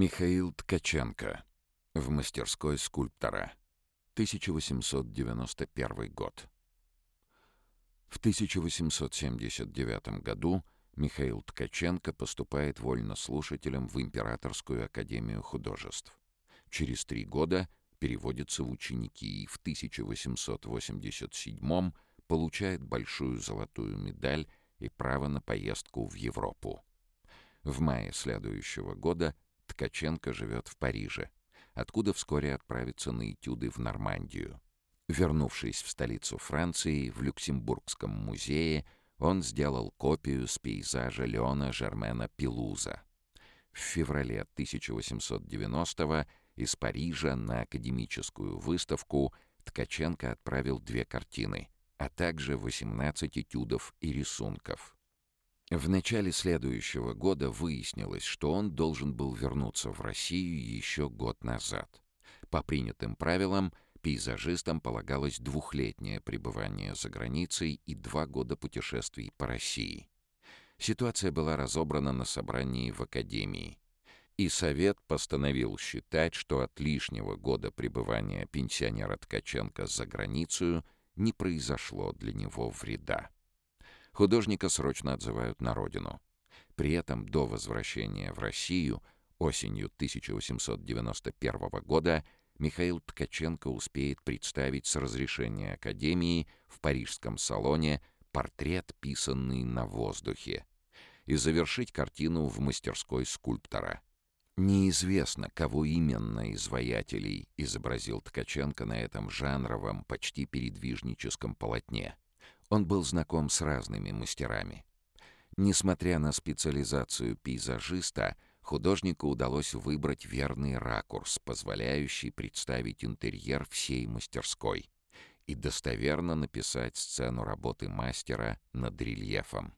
Михаил Ткаченко. В мастерской скульптора. 1891 год. В 1879 году Михаил Ткаченко поступает вольнослушателем в Императорскую академию художеств. Через три года переводится в ученики и в 1887 получает большую золотую медаль и право на поездку в Европу. В мае следующего года – Ткаченко живет в Париже, откуда вскоре отправится на этюды в Нормандию. Вернувшись в столицу Франции, в Люксембургском музее, он сделал копию с пейзажа Леона Жермена Пилуза. В феврале 1890 из Парижа на академическую выставку Ткаченко отправил две картины, а также 18 этюдов и рисунков. В начале следующего года выяснилось, что он должен был вернуться в Россию еще год назад. По принятым правилам, пейзажистам полагалось двухлетнее пребывание за границей и два года путешествий по России. Ситуация была разобрана на собрании в Академии. И Совет постановил считать, что от лишнего года пребывания пенсионера Ткаченко за границу не произошло для него вреда. Художника срочно отзывают на родину. При этом до возвращения в Россию осенью 1891 года Михаил Ткаченко успеет представить с разрешения Академии в парижском салоне портрет, писанный на воздухе, и завершить картину в мастерской скульптора. Неизвестно, кого именно из воятелей изобразил Ткаченко на этом жанровом, почти передвижническом полотне. Он был знаком с разными мастерами. Несмотря на специализацию пейзажиста, художнику удалось выбрать верный ракурс, позволяющий представить интерьер всей мастерской и достоверно написать сцену работы мастера над рельефом.